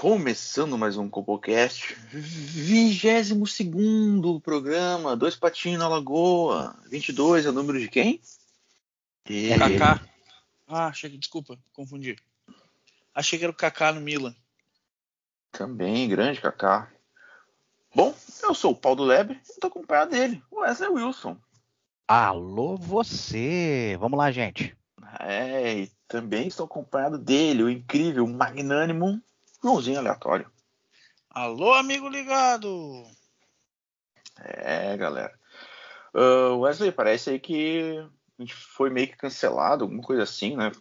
Começando mais um Compocast, 22 programa, Dois Patinhos na Lagoa, 22 é o número de quem? É Kaká. Ah, achei que, desculpa, confundi. Achei que era o Kaká no Milan. Também, grande Kaká. Bom, eu sou o Paulo Lebre e estou acompanhado dele, o Wesley Wilson. Alô, você! Vamos lá, gente. É, e também estou acompanhado dele, o incrível, magnânimo Joãozinho Aleatório. Alô, amigo ligado! É, galera. Uh, Wesley, parece aí que a gente foi meio que cancelado, alguma coisa assim, né?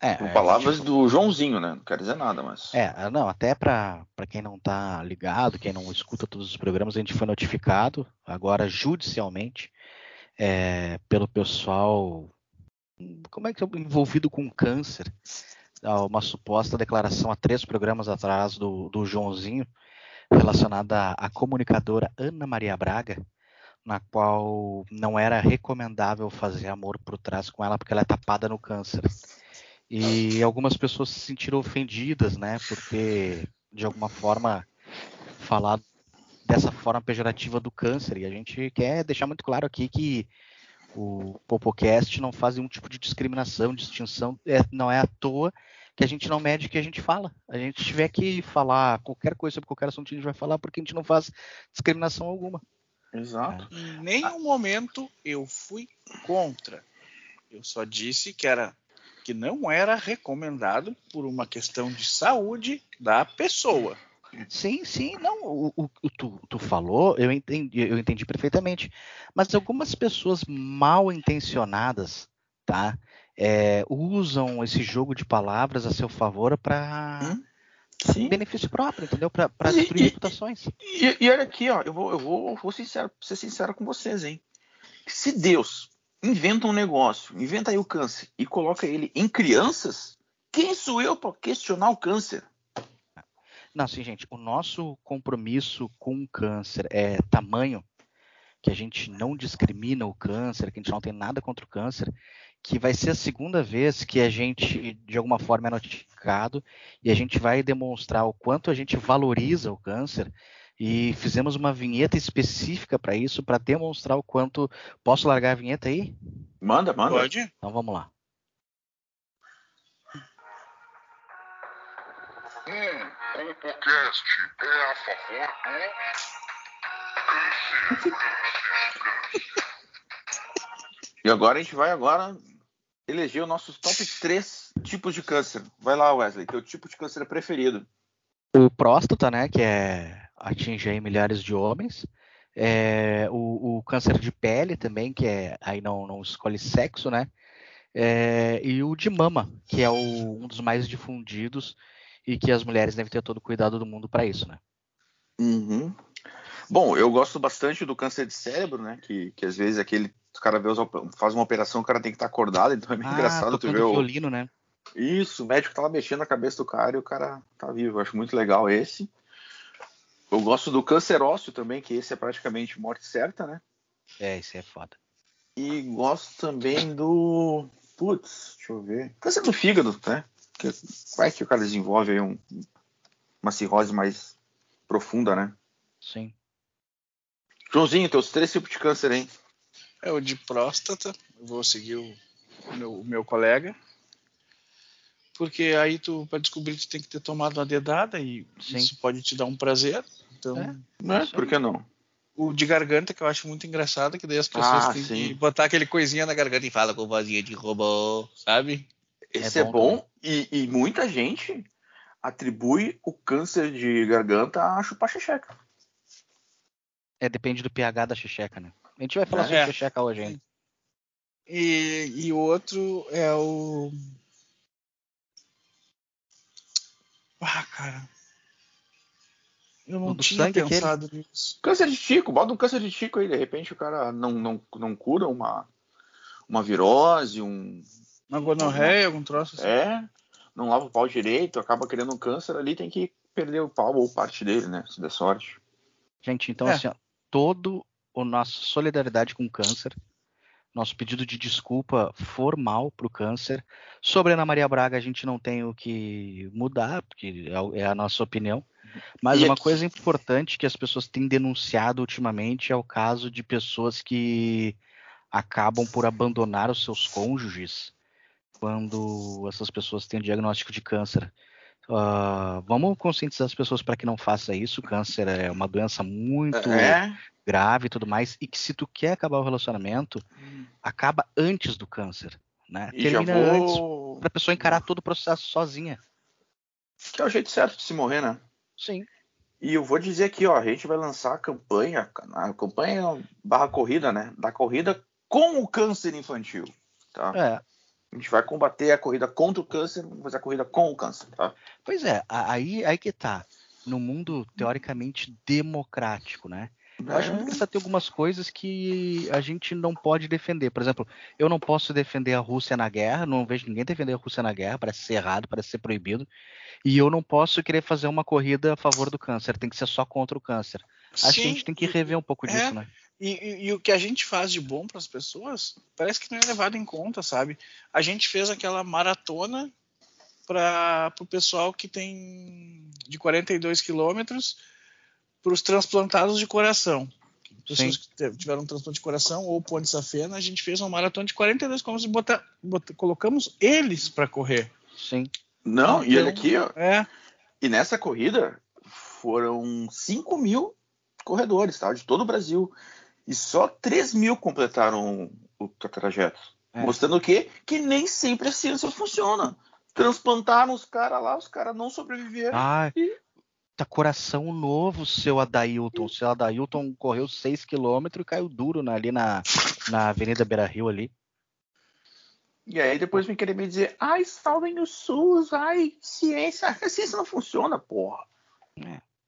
É, Com é, palavras gente- do Joãozinho, né? Não quero dizer nada, mas. É, não, até para quem não tá ligado, quem não escuta todos os programas, a gente foi notificado agora judicialmente é, pelo pessoal, como é que é envolvido com câncer, Uma suposta declaração há três programas atrás do, do Joãozinho relacionada à, à comunicadora Ana Maria Braga, na qual não era recomendável fazer amor por trás com ela porque ela é tapada no câncer. E algumas pessoas se sentiram ofendidas, né, por ter, de alguma forma, falado dessa forma pejorativa do câncer. E a gente quer deixar muito claro aqui que o Popocast não faz nenhum tipo de discriminação, distinção. É, não é à toa que a gente não mede o que a gente fala. A gente tiver que falar qualquer coisa sobre qualquer assunto, a gente vai falar porque a gente não faz discriminação alguma. Exato. Em nenhum momento eu fui contra. Eu só disse que era que não era recomendado por uma questão de saúde da pessoa. Sim, sim, não, o, o, o tu, tu falou, eu entendi, eu entendi perfeitamente. Mas algumas pessoas mal intencionadas, tá? é, usam esse jogo de palavras a seu favor para Hum, benefício próprio, entendeu? Para destruir e- reputações. E, e olha aqui, ó, eu vou, eu vou, vou sincero, ser sincero com vocês, hein? Se Deus inventa um negócio, inventa aí o câncer e coloca ele em crianças, quem sou eu para questionar o câncer? Não, sim, gente, o nosso compromisso com o câncer é tamanho que a gente não discrimina o câncer, que a gente não tem nada contra o câncer, que vai ser a segunda vez que a gente, de alguma forma, é notificado e a gente vai demonstrar o quanto a gente valoriza o câncer e fizemos uma vinheta específica para isso, para demonstrar o quanto. Posso largar a vinheta aí? Manda, manda. Pode? Então vamos lá. Compocast é a favor do câncer, câncer, E agora a gente vai agora eleger os nossos top 3 tipos de câncer. Vai lá, Wesley, teu tipo de câncer preferido. O próstata, né, que é atinge aí milhares de homens. É, o, o câncer de pele também, que é aí não, não escolhe sexo, né? É, e o de mama, que é o- um dos mais difundidos e que as mulheres devem ter todo o cuidado do mundo para isso, né? Uhum. Bom, eu gosto bastante do câncer de cérebro, né? Que, que às vezes aquele o cara vê faz uma operação, o cara tem que estar acordado, então é meio engraçado tu ver o, violino, né? Isso, o médico tava mexendo na cabeça do cara e o cara tá vivo. Eu acho muito legal esse. Eu gosto do câncer ósseo também, que esse é praticamente morte certa, né? É, isso é foda. E gosto também do. Putz, deixa eu ver. Câncer do fígado, né? Que vai que o cara desenvolve aí um- uma cirrose mais profunda, né? Sim. Joãozinho, teus três tipos de câncer, hein? É o de próstata. Eu vou seguir o meu, o meu colega. Porque aí tu, para descobrir, tu tem que ter tomado uma dedada e Sim. isso pode te dar um prazer. Então, É. Né? Isso Por que não? o de garganta, que eu acho muito engraçado, que daí as pessoas Ah, têm sim. que botar aquele coisinha na garganta e fala com vozinha de robô, sabe? Esse É é bom bom, e, e muita gente atribui o câncer de garganta a chupar xixeca. É, depende do pH da xixeca, né? A gente vai falar É. sobre xixeca hoje ainda. E, e o outro é o. Ah, cara. Eu não tinha sangue aquele? pensado nisso. Câncer de tico, bota um câncer de tico aí, de repente o cara não, não, não cura uma, uma virose, um. Uma gonorreia, algum troço assim. É, não lava o pau direito, acaba criando um câncer ali, tem que perder o pau ou parte dele, né? Se der sorte. Gente, então É. assim, ó, todo o nosso solidariedade com o câncer, nosso pedido de desculpa formal pro câncer. Sobre Ana Maria Braga, a gente não tem o que mudar, porque é o- é a nossa opinião. Mas E uma aqui- coisa importante que as pessoas têm denunciado ultimamente é o caso de pessoas que acabam por abandonar os seus cônjuges quando essas pessoas têm diagnóstico de câncer. Ah, vamos conscientizar as pessoas para que não faça isso. Câncer é uma doença muito É, grave e tudo mais, e que se tu quer acabar o relacionamento, acaba antes do câncer, né? e já Termina antes vou. pra pessoa encarar todo o processo sozinha. Que é o jeito certo de se morrer, né? Sim. E eu vou dizer aqui, ó, a gente vai lançar a campanha, a campanha barra corrida, né? Da corrida com o câncer infantil, tá? É. A gente vai combater a corrida contra o câncer, vamos fazer a corrida com o câncer, tá? Pois é, aí, aí que tá. No mundo teoricamente democrático, né? Eu acho muito engraçado ter algumas coisas que a gente não pode defender. Por exemplo, eu não posso defender a Rússia na guerra, não vejo ninguém defender a Rússia na guerra, parece ser errado, parece ser proibido. E eu não posso querer fazer uma corrida a favor do câncer, tem que ser só contra o câncer. Acho que a Sim, gente tem que rever um pouco É. disso, né? E, e- e o que a gente faz de bom para as pessoas parece que não é levado em conta, sabe? A gente fez aquela maratona para o pessoal que tem de 42 quilômetros para os transplantados de coração. Pessoas Sim. que tiveram um transplante de coração ou ponte safena, a gente fez uma maratona de 42 quilômetros e bota, bota- colocamos eles para correr. Sim. Não, e olha Então, aqui, ó, É, e nessa corrida foram 5 mil corredores, tá? De todo o Brasil. E só 3 mil completaram o trajeto. É. Mostrando o quê? Que nem sempre a ciência funciona. Transplantaram os caras lá, os caras não sobreviveram. Ah, E- tá coração novo, seu Adailton. Seu Adailton correu 6 km e caiu duro na- ali na, na Avenida Beira Rio ali. E aí depois vem querer me dizer, ai, salvem o SUS, ai, ciência. A ciência não funciona, porra.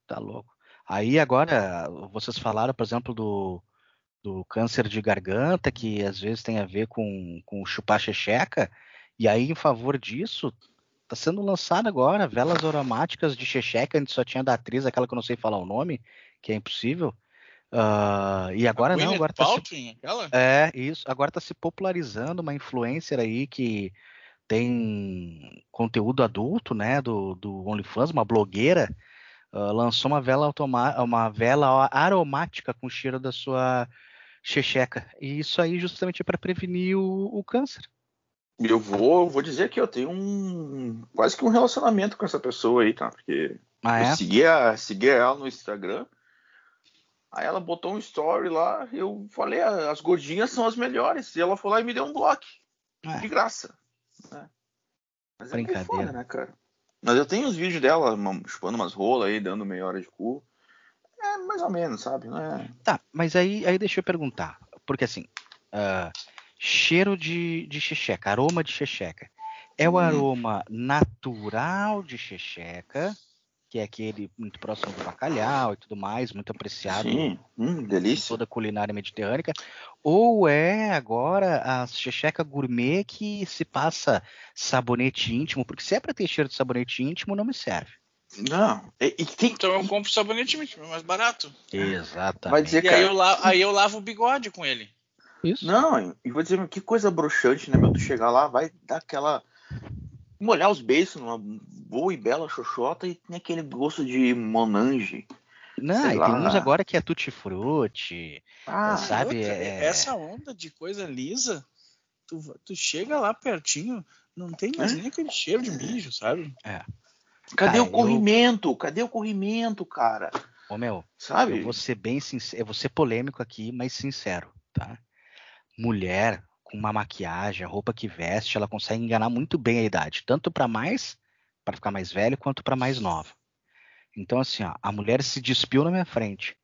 Tá louco. Aí agora, vocês falaram, por exemplo, do, do câncer de garganta, que às vezes tem a ver com, com chupar checheca. E aí, em favor disso, tá sendo lançado agora velas aromáticas de checheca. Antes só tinha da atriz, aquela que eu não sei falar o nome, que é impossível. Ah, e agora não, agora tá se? É, isso. Agora está se popularizando uma influencer aí que tem conteúdo adulto, né, do, do OnlyFans, uma blogueira, ah, lançou uma vela automa uma vela aromática com cheiro da sua checheca. E isso aí justamente é para prevenir o, o câncer. Eu vou, vou dizer que eu tenho um quase que um relacionamento com essa pessoa aí, tá? Porque Ah, é? eu segui, a, segui ela no Instagram. Aí ela botou um story lá, eu falei, "Ah, as gordinhas são as melhores. E ela foi lá e me deu um bloco. É. De graça. né? Mas é Brincadeira. foda, né, cara? Mas eu tenho os vídeos dela chupando umas rolas aí, dando meia hora de cu. É mais ou menos, sabe? É... Tá, mas aí, aí deixa eu perguntar. Porque assim, ah, cheiro de, de checheca, aroma de checheca. É o Hum. aroma natural de checheca, que é aquele muito próximo do bacalhau e tudo mais, muito apreciado Sim, hum, em delícia. toda a culinária mediterrânea. Ou é agora a checheca gourmet que se passa sabonete íntimo? Porque se é pra ter cheiro de sabonete íntimo, não me serve. Não, e, e tem Então eu compro sabonete é mais barato. Exatamente. Vai dizer, E aí cara. eu, la- aí eu lavo o bigode com ele. Isso. Não, e vou dizer, que coisa broxante, né, meu? Tu chegar lá, vai dar aquela. molhar os beiços numa boa e bela xoxota e tem aquele gosto de monange. Não, sei e tem lá. uns agora que é tutti-frutti. Ah, sabe, outra, é- Essa onda de coisa lisa, tu, tu chega lá pertinho, não tem mais É? nem aquele cheiro de mijo, sabe? Cadê Cara, o corrimento? Cadê o corrimento, cara? Ô meu, Sabe? eu vou ser bem sincero, eu vou ser polêmico aqui, mas sincero, tá? Mulher com uma maquiagem, a roupa que veste, ela consegue enganar muito bem a idade, tanto pra mais, pra ficar mais velho, quanto pra mais nova. Então assim, ó, a mulher se despiu na minha frente,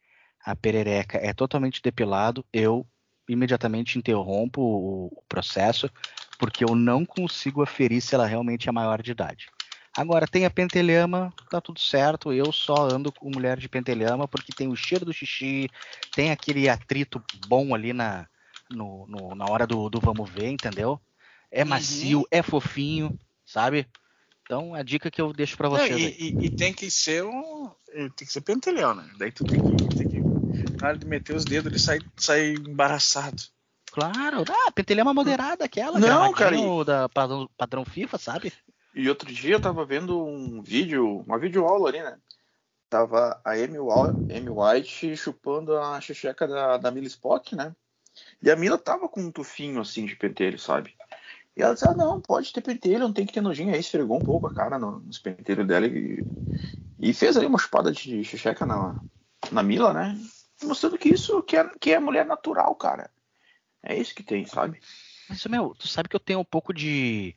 a perereca é totalmente depilado, eu imediatamente interrompo o o processo, porque eu não consigo aferir se ela realmente é maior de idade. Agora, tem a pentelhama, tá tudo certo. Eu só ando com mulher de pentelhama porque tem o cheiro do xixi, tem aquele atrito bom ali na, no, no- na hora do, do vamos ver, entendeu? É Uhum. macio, é fofinho, sabe? Então, a dica que eu deixo pra Não, vocês e, aí. e- e tem que ser um. Tem que ser pentelhão, né? Daí tu tem que. Tem que na hora de meter os dedos, ele sai, sai embaraçado. Claro, ah, pentelhama moderada, aquela Não, gramadinho da padrão, padrão FIFA, sabe? E outro dia eu tava vendo um vídeo, uma videoaula ali, né? Tava a Amy, White chupando a xixeca da, da Mila Spock, né? E a Mila tava com um tufinho assim de pentelho, sabe? E ela disse, ah, não, pode ter pentelho, não tem que ter nojinho. Aí esfregou um pouco a cara no- nos pentelhos dela e, e fez aí uma chupada de xixeca na, na Mila, né? Mostrando que isso que é, que é mulher natural, cara. É isso que tem, sabe? Mas, meu, tu sabe que eu tenho um pouco de.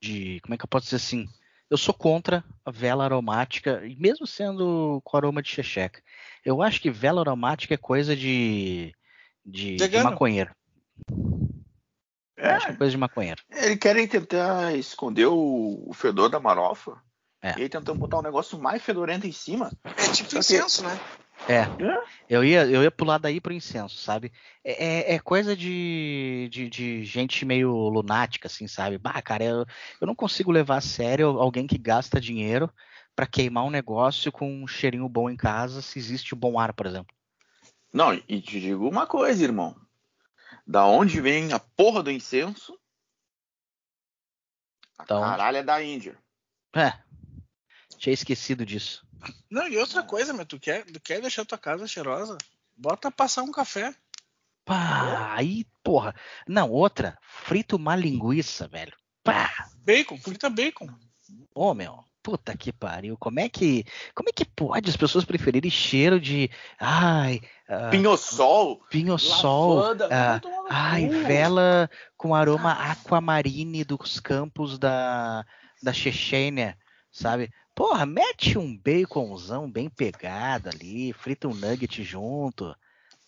De como é que eu posso dizer assim? Eu sou contra a vela aromática, e mesmo sendo com aroma de xexeca. Eu acho que vela aromática é coisa de. de, de maconheiro. É, Acho que é coisa de maconheiro. Eles querem tentar esconder o, o fedor da marofa. É. E aí tentando botar um negócio mais fedorento em cima. É tipo incenso, né? É. É. Eu ia, eu ia pular daí pro incenso, sabe? É, é- é coisa de, de, de gente meio lunática, assim, sabe? Bah, cara, eu, eu não consigo levar a sério alguém que gasta dinheiro pra queimar um negócio com um cheirinho bom em casa, se existe o bom ar, por exemplo. Não, e te digo uma coisa, irmão. Da onde vem a porra do incenso? A onde? caralho é da Índia. É. Tinha esquecido disso. Não, e outra coisa, meu, tu quer, tu quer deixar tua casa cheirosa? Bota passar um café. Pá, aí, porra. Não, outra, frita uma linguiça, velho. Pá, Bacon, frita bacon. ô meu. Puta que pariu. Como é que, como é que pode as pessoas preferirem cheiro de, ai, ah, Pinho-sol. pinho-sol, no ai, vela com aroma aquamarine dos campos da, da Chechênia, sabe? Porra, mete um baconzão bem pegado ali, frita um nugget junto,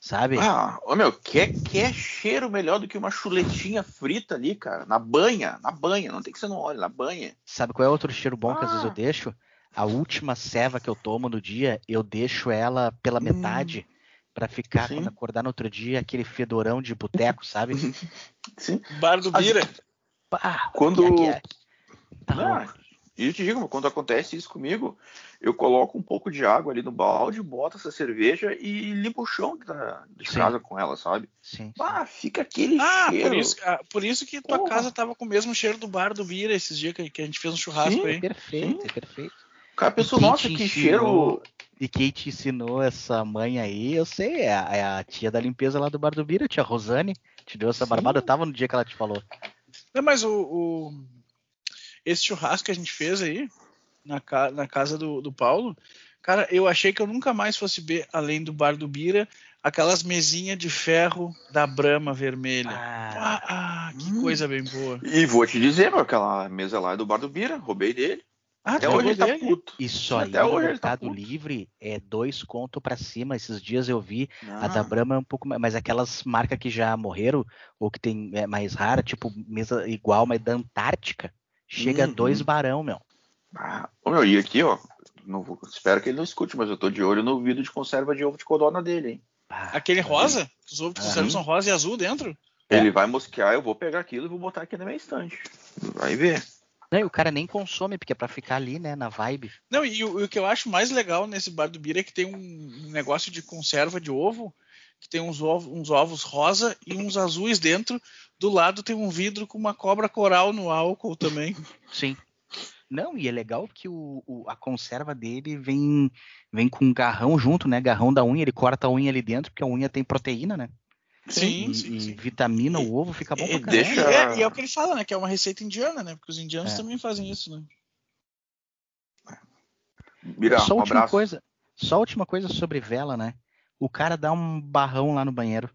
sabe? Ah, ô meu, quer, quer cheiro melhor do que uma chuletinha frita ali, cara? Na banha, na banha, não tem que ser no óleo, na banha. Sabe qual é outro cheiro bom que às vezes eu Ah. deixo? A última ceva que eu tomo no dia, eu deixo ela pela Hum. metade pra ficar Sim. quando acordar no outro dia aquele fedorão de boteco, sabe? Sim. Bar do Bira. Pá, Quando- aqui é- Tá Não, louco. E eu te digo, quando acontece isso comigo, eu coloco um pouco de água ali no balde, boto essa cerveja e limpo o chão da, de Sim. casa com ela, sabe? Sim. Ah, fica aquele Ah, cheiro. por isso, ah, por isso que tua Porra. casa tava com o mesmo cheiro do bar do Bira esses dias que, que a gente fez um churrasco Sim. aí. Perfeito, perfeito. O cara pensou, nossa, que ensinou? cheiro. E quem te ensinou essa mãe aí, eu sei, é a, é a tia da limpeza lá do Bar do Bira, a tia Rosane, te deu essa Sim. barbada, eu tava no dia que ela te falou. Não, mas o, o- esse churrasco que a gente fez aí na, ca- na casa do, do Paulo, cara, eu achei que eu nunca mais fosse ver, além do bar do Bira, aquelas mesinhas de ferro da Brama vermelha. Ah, Ah, ah, que Hum. coisa bem boa. E vou te dizer, meu, aquela mesa lá é do bar do Bira, roubei dele. Ah, Até hoje ele tá puto. isso aí Até hoje ele tá Mercado puto. Livre é dois conto pra cima. Esses dias eu vi a da Ah, Brahma é um pouco mais, mas aquelas marcas que já morreram ou que tem é mais rara, tipo mesa igual, mas da Antártica, chega Uhum. dois barão, meu. ah, meu, e aqui, ó, não vou- espero que ele não escute, mas eu tô de olho no vidro de conserva de ovo de codorna dele, hein? Aquele rosa? Os ovos de conserva são rosa e azul dentro? É. Ele vai mosquear, eu vou pegar aquilo e vou botar aqui na minha estante. Vai ver. Não, e o cara nem consome, porque é pra ficar ali, né, na vibe. Não, e o, o que eu acho mais legal nesse bar do Bira é que tem um negócio de conserva de ovo, que tem uns ovos, uns ovos rosa e uns azuis dentro. Do lado tem um vidro com uma cobra coral no álcool também. Sim. Não, e é legal que o, o- a conserva dele vem, vem com um garrão junto, né? Garrão da unha, ele corta a unha ali dentro, porque a unha tem proteína, né? Sim, e, sim, e sim. vitamina o ovo, fica bom e pra caramba. deixa- E é, e é o que ele fala, né? Que é uma receita indiana, né? Porque os indianos É. também fazem isso, né? Bira, só a um última coisa, só a última coisa sobre vela, né? O cara dá um barrão lá no banheiro.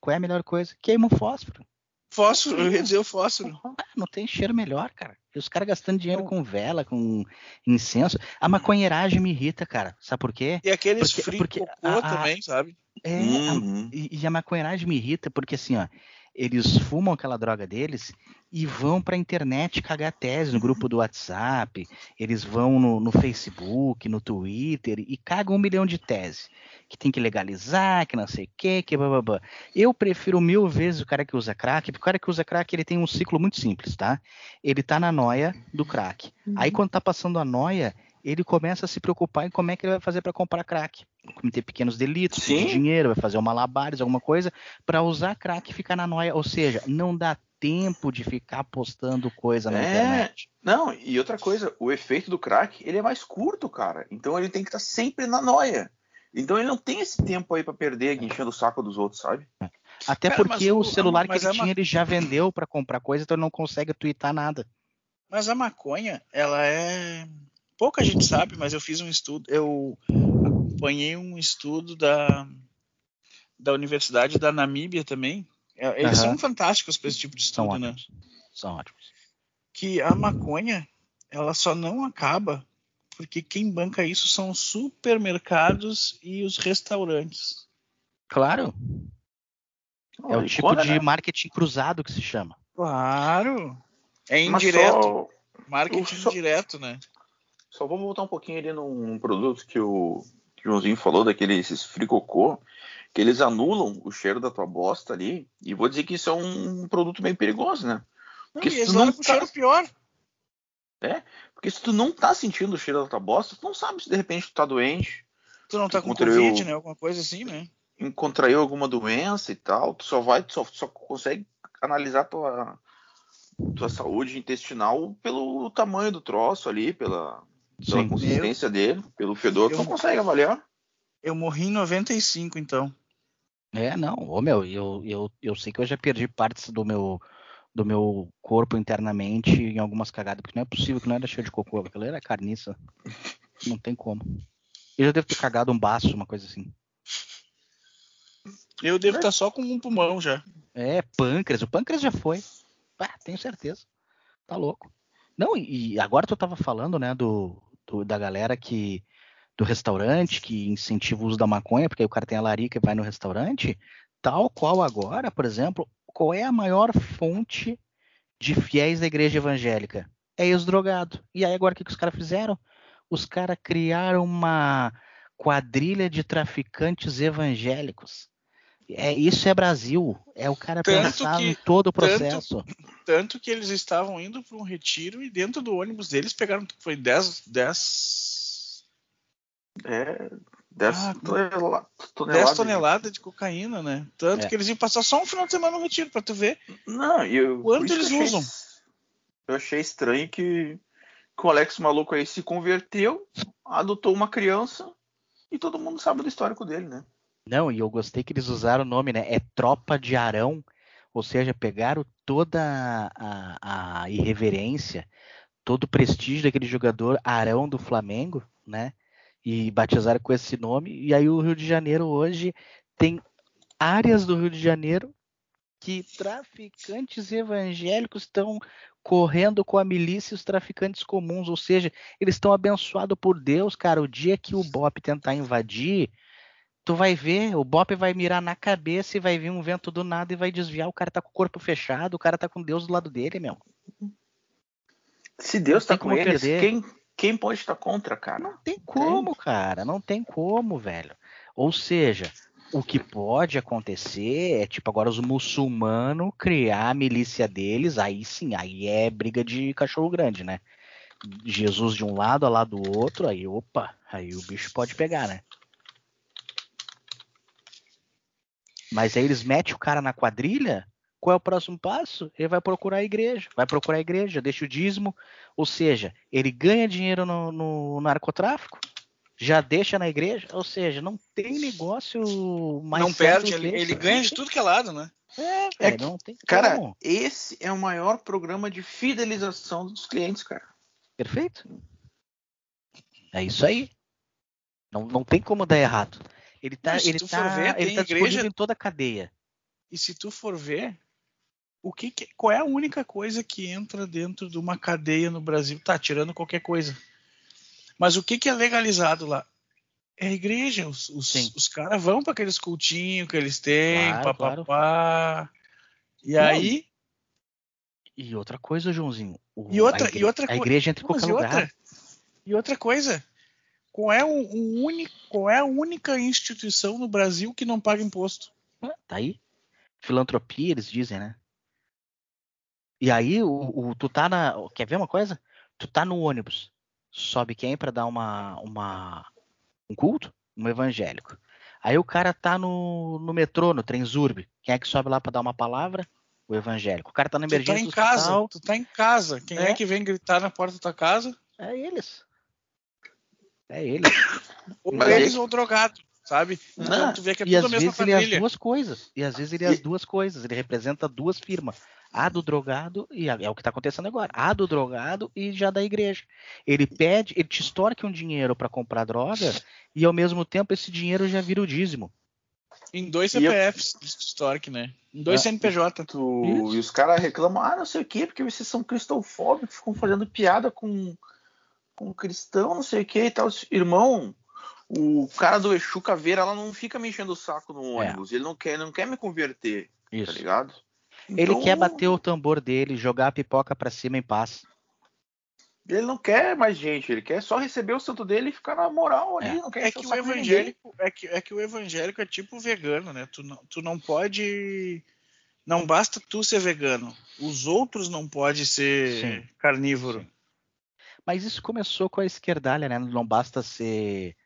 Qual é a melhor coisa? Queima um fósforo. Fósforo, eu ia dizer o fósforo. Ah, não tem cheiro melhor, cara. E os caras gastando dinheiro com vela, com incenso. A maconheiragem me irrita, cara. Sabe por quê? E aqueles Porque- free porque cocô a- a- também, sabe? É, a- Uhum. e, e a maconheiragem me irrita porque assim, ó, eles fumam aquela droga deles e vão para a internet cagar tese no grupo do WhatsApp, eles vão no, no, Facebook, no Twitter e cagam um milhão de tese. Que tem que legalizar, que não sei o quê, que blá. Eu prefiro mil vezes o cara que usa crack, porque o cara que usa crack ele tem um ciclo muito simples, tá? Ele tá na noia do crack. Aí quando tá passando a noia, ele começa a se preocupar em como é que ele vai fazer para comprar crack. Cometer pequenos delitos, Sim. dinheiro, vai fazer uma labares, alguma coisa, para usar crack e ficar na noia. Ou seja, não dá tempo de ficar postando coisa na é, internet. Não, e outra coisa, o efeito do crack, ele é mais curto, cara. Então ele tem que estar tá sempre na noia. Então ele não tem esse tempo aí para perder enchendo o saco dos outros, sabe? Até cara, porque o, o, celular que ele é tinha, uma... ele já vendeu para comprar coisa, então ele não consegue twittar nada. Mas a maconha, ela é pouca gente sabe, mas eu fiz um estudo, eu acompanhei um estudo da, da Universidade da Namíbia também. É, eles uhum. são fantásticos para esse tipo de estudo, são né? Ótimos. São ótimos. Que a maconha, ela só não acaba porque quem banca isso são os supermercados e os restaurantes. Claro. É o tipo de né? marketing cruzado que se chama. Claro. É indireto. Só... Marketing só... indireto, né? Só vamos voltar um pouquinho ali num produto que o, que o Joãozinho falou, daqueles fricocô, que eles anulam o cheiro da tua bosta ali. E vou dizer que isso é um produto meio perigoso, né? Porque não, se tu não tá... cheiro pior. É, porque se tu não tá sentindo o cheiro da tua bosta, tu não sabe se de repente tu tá doente. Tu não tá com Covid, né? Alguma coisa assim, né? Contraiu alguma doença e tal. Tu só vai, tu só, só consegue analisar tua, tua saúde intestinal pelo tamanho do troço ali, pela, pela Sim. consistência eu, dele, pelo fedor, eu, tu não consegue avaliar. Eu morri em 95, então. É, não, ô meu, eu, eu, eu sei que eu já perdi partes do meu do meu corpo internamente em algumas cagadas, porque não é possível que não era cheio de cocô, aquilo era carniça. Não tem como. Eu já devo ter cagado um baço, uma coisa assim. Eu devo estar só com um pulmão já. É, pâncreas. O pâncreas já foi. Ah, tenho certeza. Tá louco. Não, e agora tu tava falando, né, do, do, da galera que do restaurante que incentiva o uso da maconha, porque aí o cara tem a larica e vai no restaurante, tal qual agora, por exemplo, qual é a maior fonte de fiéis da igreja evangélica? É ex-drogado. E aí agora o que, que os caras fizeram? Os caras criaram uma quadrilha de traficantes evangélicos. É, isso é Brasil. É o cara tanto pensar que, em todo o processo. Tanto, tanto que eles estavam indo para um retiro e dentro do ônibus deles pegaram foi 10 10 é 10 ah, tonela, toneladas 10 toneladas de cocaína, né? Tanto é. que eles iam passar só um final de semana no retiro para tu ver. Não, eu, quanto eles eu usam. Achei, eu achei estranho que, que o Alex maluco aí se converteu, adotou uma criança e todo mundo sabe do histórico dele, né? Não, e eu gostei que eles usaram o nome, né? É Tropa de Arão, ou seja, pegaram toda a, a irreverência, todo o prestígio daquele jogador Arão do Flamengo, né? E batizaram com esse nome. E aí o Rio de Janeiro hoje tem áreas do Rio de Janeiro que traficantes evangélicos estão correndo com a milícia e os traficantes comuns, ou seja, eles estão abençoados por Deus, cara. O dia que o BOP tentar invadir, tu vai ver, o Bop vai mirar na cabeça e vai vir um vento do nada e vai desviar. O cara tá com o corpo fechado, o cara tá com Deus do lado dele, meu. Se Deus tá com eles, quem, quem pode estar contra, cara? Não tem como, cara. Não tem como, velho. Ou seja, o que pode acontecer é, tipo, agora os muçulmanos criar a milícia deles, aí sim, aí é briga de cachorro grande, né? Jesus de um lado, ao lado do outro, aí, opa, aí o bicho pode pegar, né? Mas aí eles metem o cara na quadrilha, qual é o próximo passo? Ele vai procurar a igreja, vai procurar a igreja, deixa o dízimo, ou seja, ele ganha dinheiro no, no narcotráfico, já deixa na igreja, ou seja, não tem negócio mais. Não perde, ele, ele, ganha de tudo que é lado, né? É, é não tem Cara, como. esse é o maior programa de fidelização dos clientes, cara. Perfeito. É isso aí. Não, não tem como dar errado. Ele tá, ele tá, ver, ele tá igreja... em toda a cadeia. E se tu for ver, o que, que, qual é a única coisa que entra dentro de uma cadeia no Brasil? Tá tirando qualquer coisa. Mas o que, que é legalizado lá? É a igreja. Os, os, os caras vão para aqueles cultinhos que eles têm, claro, papapá. Claro. E aí. E outra coisa, Joãozinho. o- E outra, a igre- e outra A igreja entra em qualquer lugar. outra, e outra coisa. Qual é, o, o único, qual é a única instituição no Brasil que não paga imposto? Ah, Tá aí. Filantropia, eles dizem, né? E aí, o, o- tu tá na. Quer ver uma coisa? Tu tá no ônibus. Sobe quem pra dar uma, uma. Um culto? Um evangélico. Aí o cara tá no, no metrô, no Trenzurb. Quem é que sobe lá pra dar uma palavra? O evangélico. O cara tá na Tu tá emergência em casa, hospital. tu tá em casa. Quem é. É. que vem gritar na porta da tua casa? É eles. É eles. Ou Mas eles aí- ou drogado, sabe? Então Não, tu vê que é E tudo às a mesma vezes ele é as família. duas coisas. E às vezes ele é as duas coisas. Ele representa duas firmas. A do drogado, e a- é o que está acontecendo agora. A do drogado e já da igreja. Ele pede, ele te estorque um dinheiro para comprar droga e ao mesmo tempo esse dinheiro já vira o dízimo. Em dois eu- CPFs de Stork, né? Em dois É. CNPJ. Tu- Isso. e os caras reclamam, ah, não sei o quê, porque vocês são cristofóbicos, ficam fazendo piada com, com cristão, não sei o quê e tal. Irmão, o cara do Exu Caveira ela não fica me enchendo o saco no ônibus. Ele não quer, não quer me converter, tá Isso. ligado? Ele Então, quer bater o tambor dele, jogar a pipoca pra cima em paz. Ele não quer mais gente, ele quer só receber o santo dele e ficar na moral ali. É. Não quer É que o evangélico é que, é que o evangélico é tipo vegano, né? Tu não, tu não pode. Não basta tu ser vegano. Os outros não podem ser Sim. carnívoro. Mas isso começou com a esquerdalha, né? Não basta ser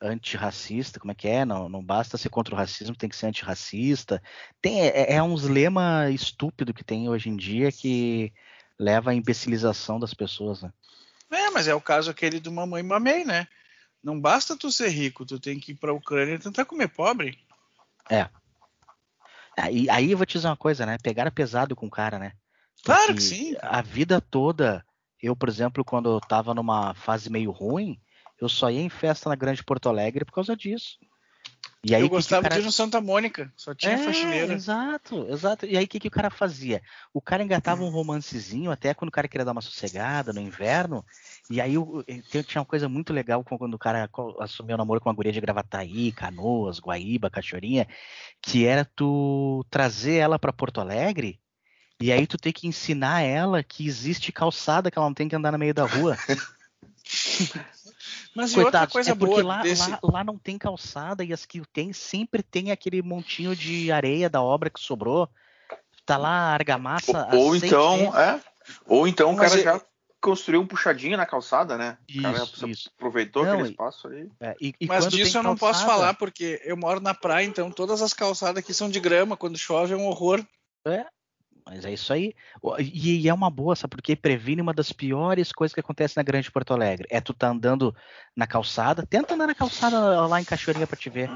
antirracista, como é que é? Não, não basta ser contra o racismo, tem que ser antirracista. Tem, é, é uns lema estúpido que tem hoje em dia que leva à imbecilização das pessoas, né? É, mas é o caso aquele do mamãe mamei, né? Não basta tu ser rico, tu tem que ir pra Ucrânia e tentar comer pobre. Aí, aí eu vou te dizer uma coisa, né? Pegaram pesado com o cara, né? Claro Porque que sim. A vida toda, eu, por exemplo, quando eu tava numa fase meio ruim, eu só ia em festa na Grande Porto Alegre por causa disso. E aí, Eu que que gostava cara- de ir no Santa Mônica, só tinha É, faxineira. Exato, exato. E aí o que, que o cara fazia? O cara engatava um romancezinho, até quando o cara queria dar uma sossegada no inverno. E aí tem- tinha uma coisa muito legal quando o cara assumiu o namoro com uma guria de Gravataí, Canoas, Guaíba, Cachoeirinha, que era tu trazer ela pra Porto Alegre. E aí tu tem que ensinar ela que existe calçada, que ela não tem que andar no meio da rua. Mas e outra coisa é porque boa lá, desse. lá, lá não tem calçada e as que tem sempre tem aquele montinho de areia da obra que sobrou. Tá lá a argamassa. Ou seis então, é. Ou então o Mas cara é- já construiu um puxadinho na calçada, né? o cara Isso, isso. aproveitou Não, aquele espaço ali. É, e, e Mas disso eu não posso calçada- falar, porque eu moro na praia, então todas as calçadas aqui são de grama. Quando chove é um horror. Mas é isso aí. E, e é uma boa, sabe? Porque previne uma das piores coisas que acontece na Grande Porto Alegre. É tu tá andando na calçada, tenta andar na calçada lá em Cachoeirinha pra te ver.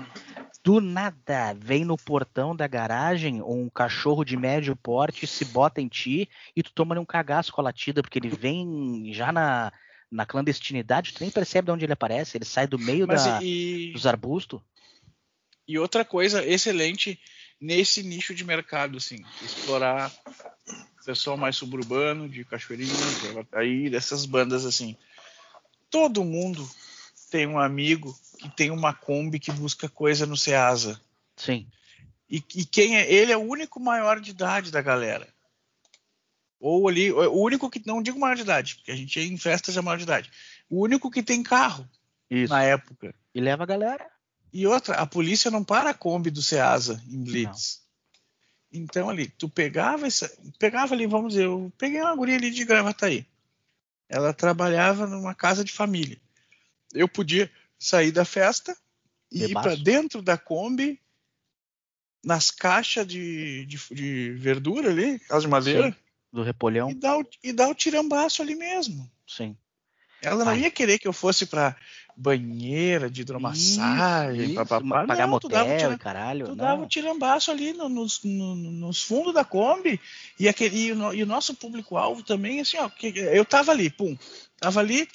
Do nada, vem no portão da garagem um cachorro de médio porte, se bota em ti e tu toma um cagaço com a latida, porque ele vem já na, na clandestinidade, tu nem percebe de onde ele aparece, ele sai do meio da, e, dos arbustos. e outra coisa excelente nesse nicho de mercado, assim, explorar o pessoal mais suburbano, de Cachoeirinha, aí dessas bandas assim. Todo mundo tem um amigo que tem uma Kombi que busca coisa no Ceasa. Sim. E, e quem é? Ele é o único maior de idade da galera. Ou ali, o único que, não digo maior de idade, porque a gente em festas já maior de idade. O único que tem carro Isso. na época. E leva a galera. E outra, a polícia não para a Kombi do Ceasa em Blitz. Então ali, tu pegava essa, pegava ali, vamos dizer, eu peguei uma guria ali de Gravataí. Ela trabalhava numa casa de família. Eu podia sair da festa e ir para dentro da Kombi, nas caixas de, de, de verdura ali, casa de madeira, Sim. Do repolhão. e dar, o, e dar o tirambaço ali mesmo. Sim. Ela não Ai. ia querer que eu fosse para banheira de hidromassagem, papapá. pagar Não, tu dava motel tiram- e caralho. Tu não. dava o tirambaço ali no- nos, no- nos fundos da Kombi e, aquele, e, o, no- e o nosso público-alvo também, assim, ó, eu tava ali, pum, tava ali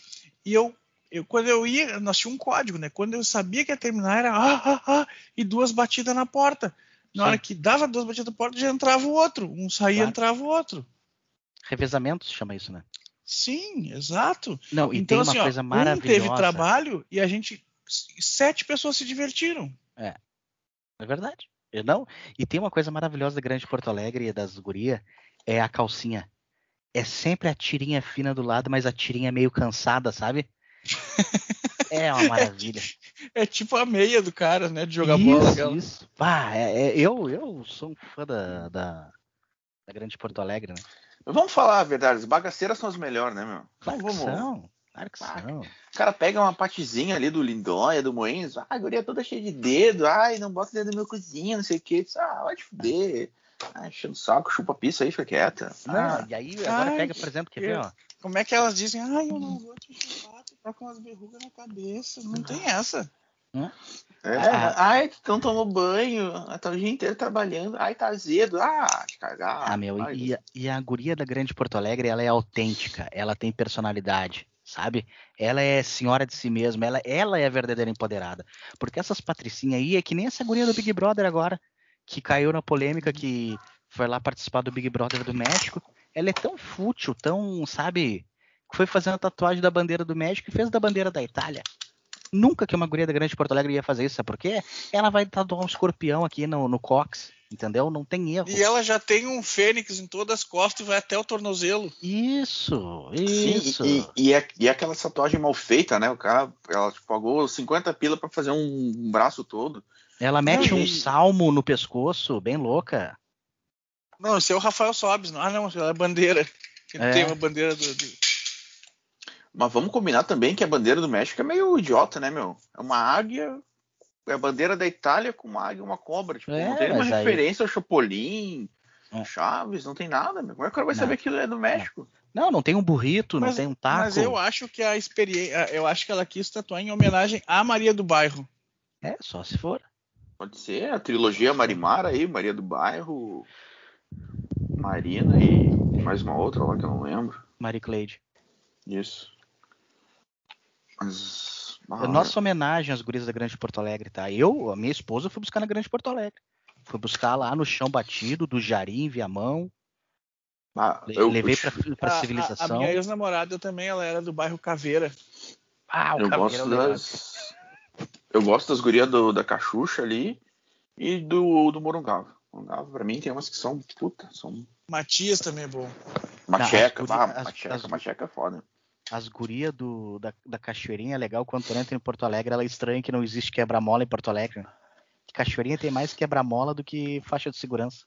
e eu, eu quando eu ia, nós tínhamos um código, né? Quando eu sabia que ia terminar era ah, ah, ah, e duas batidas na porta. Na Sim. hora que dava duas batidas na porta, já entrava o outro. Um saía, Claro. entrava o outro. Revezamento se chama isso, né? Sim, exato. Não, e então, tem uma assim, ó, coisa um maravilhosa. teve trabalho e a gente, sete pessoas se divertiram. É verdade. Não, e tem uma coisa maravilhosa da Grande Porto Alegre e das guria, é a calcinha. É sempre a tirinha fina do lado, mas a tirinha meio cansada, sabe? É uma maravilha. É tipo a meia do cara, né? De jogar isso, bola. aquela. Isso. Bah, é- é- eu, eu sou um fã da, da, da Grande Porto Alegre, né? Vamos falar a verdade, as bagaceiras são as melhores, né, meu? Claro Então que vamos. são. Claro que Ah, são. O cara pega uma patezinha ali do Lindóia, do Moenzo, ah, a guria toda cheia de dedo, ai, não bota dedo no meu cozinho, não sei o que. Ah, vai te fuder. Ah, enchendo o saco, chupa a pizza aí, fica quieta. Não, Ah, e aí agora Ai, pega, por exemplo, quer ver, ó. Como é que elas dizem? Ai, eu não vou te chupar, tu tá com umas verrugas na cabeça. Não tem essa. É, Ah. ai, tu não tomou banho, tá o dia inteiro trabalhando, ai, tá azedo, ah, te cagar. Ah, meu, Ai, e, a- e a guria da Grande Porto Alegre, ela é autêntica, ela tem personalidade, sabe? Ela é senhora de si mesma, ela, ela é a verdadeira empoderada. Porque essas patricinhas aí é que nem essa guria do Big Brother agora, que caiu na polêmica, que foi lá participar do Big Brother do México. Ela é tão fútil, tão, sabe? que Foi fazendo a tatuagem da bandeira do México e fez da bandeira da Itália. Nunca que uma guria da Grande Porto Alegre ia fazer isso, sabe por quê? Ela vai tatuar um escorpião aqui no, no cox, entendeu? Não tem erro. E ela já tem um fênix em todas as costas e vai até o tornozelo. Isso, Sim, isso. e, e, é, e é aquela tatuagem mal feita, né? O cara, ela tipo, pagou 50 pila pra fazer um, um braço todo. Ela mete Não, um e- salmo no pescoço, bem louca. Não, esse é o Rafael Sobes. Não, ah, não, ela é bandeira. Ele É. tem uma bandeira do. do- Mas vamos combinar também que a bandeira do México é meio idiota, né, meu? É uma águia, é a bandeira da Itália com uma águia e uma cobra. Tipo, É, não tem uma aí- referência ao Chapolin, É. Chaves, não tem nada, meu. Como é que o cara vai Não. saber que é do México? Não, não tem um burrito, não Mas- tem um taco. Mas eu acho que a experiência. Eu acho que ela quis tatuar em homenagem à Maria do Bairro. É, só se for. Pode ser a trilogia Marimara aí, Maria do Bairro, Marina e mais uma outra lá que eu não lembro. Marie Cleide. Isso. Mas. ah, Nossa homenagem às gurias da Grande Porto Alegre, tá? Eu, a minha esposa, fui buscar na Grande Porto Alegre. Fui buscar lá no chão batido, do Jari em Viamão. ah, eu, levei eu, pra, pra A- a- civilização. A, minha ex-namorada também, ela era do bairro Caveira. Ah, o eu Caveira gosto é das. Eu gosto das gurias do, da Cachucha ali e do, do Morungava. Morungava, pra mim, tem umas que são. Puta, são. Matias também é bom. Macheca, as ah, guri- as- macheca, as- macheca é foda. As gurias do, da, da Cachoeirinha é legal quando tu entra em Porto Alegre, ela é estranha que não existe quebra-mola em Porto Alegre. Cachoeirinha tem mais quebra-mola do que faixa de segurança.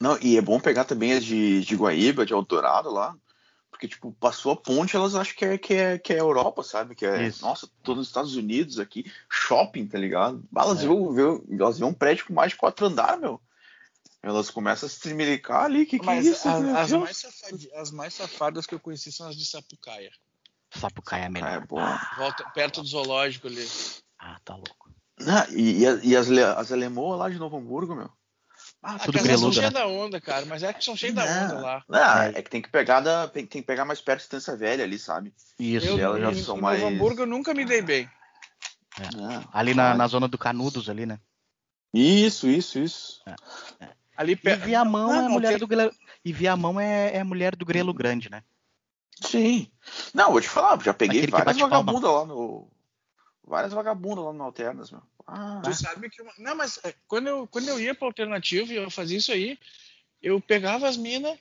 Não, e é bom pegar também as de, de Guaíba, de Eldorado lá. Porque, tipo, passou a ponte, elas acham que é, que é, que é Europa, sabe? Que é, Isso. nossa, tô nos Estados Unidos aqui, shopping, tá ligado? Elas, É. vêem- elas um prédio com mais de quatro andares, meu. Elas começam a se tremelicar ali, que que é isso? as, Deus? mais as mais safadas que eu conheci são as de Sapucaia. Sapucaia é Ah, melhor. é bom. Volta, perto do zoológico ali. Ah, tá louco. Ah, e, e, a- e as, as alemoas lá de Novo Hamburgo, meu. Ah, Tudo Aquelas são greluda, cheias né? da onda, cara. Mas é que são cheias da onda lá. Não, É. é que tem que pegar da, tem, tem que pegar mais perto de Estância Velha ali, sabe? Isso. Eu, elas já em, são em mais- Novo Hamburgo eu nunca me dei bem. Não, Ali na, ah, na zona do Canudos ali, né? Isso, isso, isso. Ali E perto. Viamão Não, é não, mulher tem- do Grelo... E Viamão é, é mulher do Grelo Grande, né? Sim. Não, vou te falar, já peguei Aquele que várias vagabundas lá no. Várias vagabundas lá no Alternas, meu. Ah, Tu sabe que. uma- Não, mas é, quando eu, quando eu ia pra alternativa e eu fazia isso aí, eu pegava as minas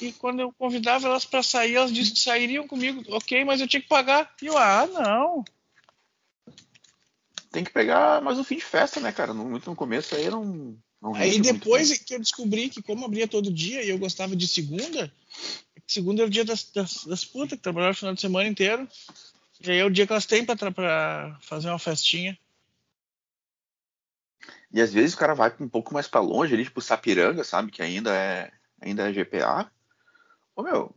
e quando eu convidava elas pra sair, elas disseram que sairiam comigo. Ok, mas eu tinha que pagar. E eu, ah, não. tem que pegar mais um fim de festa, né, cara? Muito no começo aí não. Não Aí depois que eu descobri que como abria todo dia e eu gostava de segunda, segunda é o dia das, das, das putas que trabalharam o final de semana inteiro. E aí é o dia que elas têm pra fazer uma festinha. E às vezes o cara vai um pouco mais pra longe ali, tipo Sapiranga, sabe? Que ainda é, ainda é GPA. Ô meu,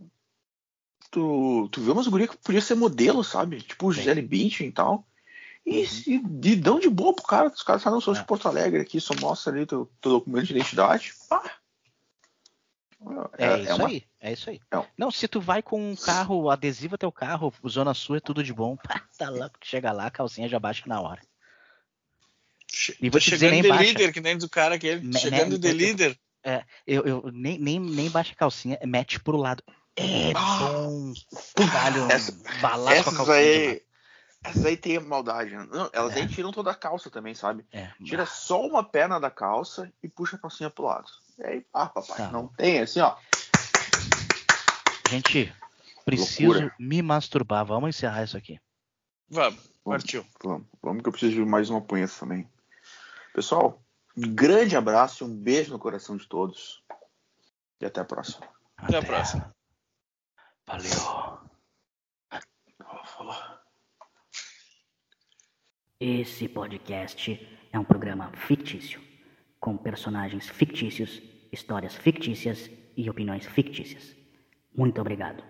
tu, tu vê umas gurias que podia ser modelo, sabe? Tipo o. Gisele Bündchen e tal. E, e, e dão de boa pro cara, os caras falam, não, sou de É. Porto Alegre aqui, só mostra ali teu, teu documento de identidade. Pá. Meu, É, isso uma- aí, é isso aí. É um- Não, se tu vai com um carro adesivo teu carro, Zona Sul é tudo de bom. Pá, tá louco, chega lá, a calcinha já baixa na hora. E vou Tá te dizer, nem de baixa. líder, que nem do cara aquele. Me- chegando né, de líder. Eu, eu nem, nem, nem baixa a calcinha, mete pro lado. É Ah, bom. Um essa- balaço com a Essas aí. Essas aí tem maldade. né? Não, elas É. aí tiram toda a calça também, sabe? É, Tira só uma perna da calça e puxa a calcinha pro lado. E aí, ah, papai, Tá. não tem, assim, ó. Gente, preciso Loucura. me masturbar. Vamos encerrar isso aqui. Vamos, Vamos. partiu. Vamos, vamos que eu preciso de mais uma punheta também. Pessoal, um grande abraço e um beijo no coração de todos. E até a próxima. Até a próxima. Valeu. Falou. Esse podcast é um programa fictício, com personagens fictícios, histórias fictícias e opiniões fictícias. Muito obrigado.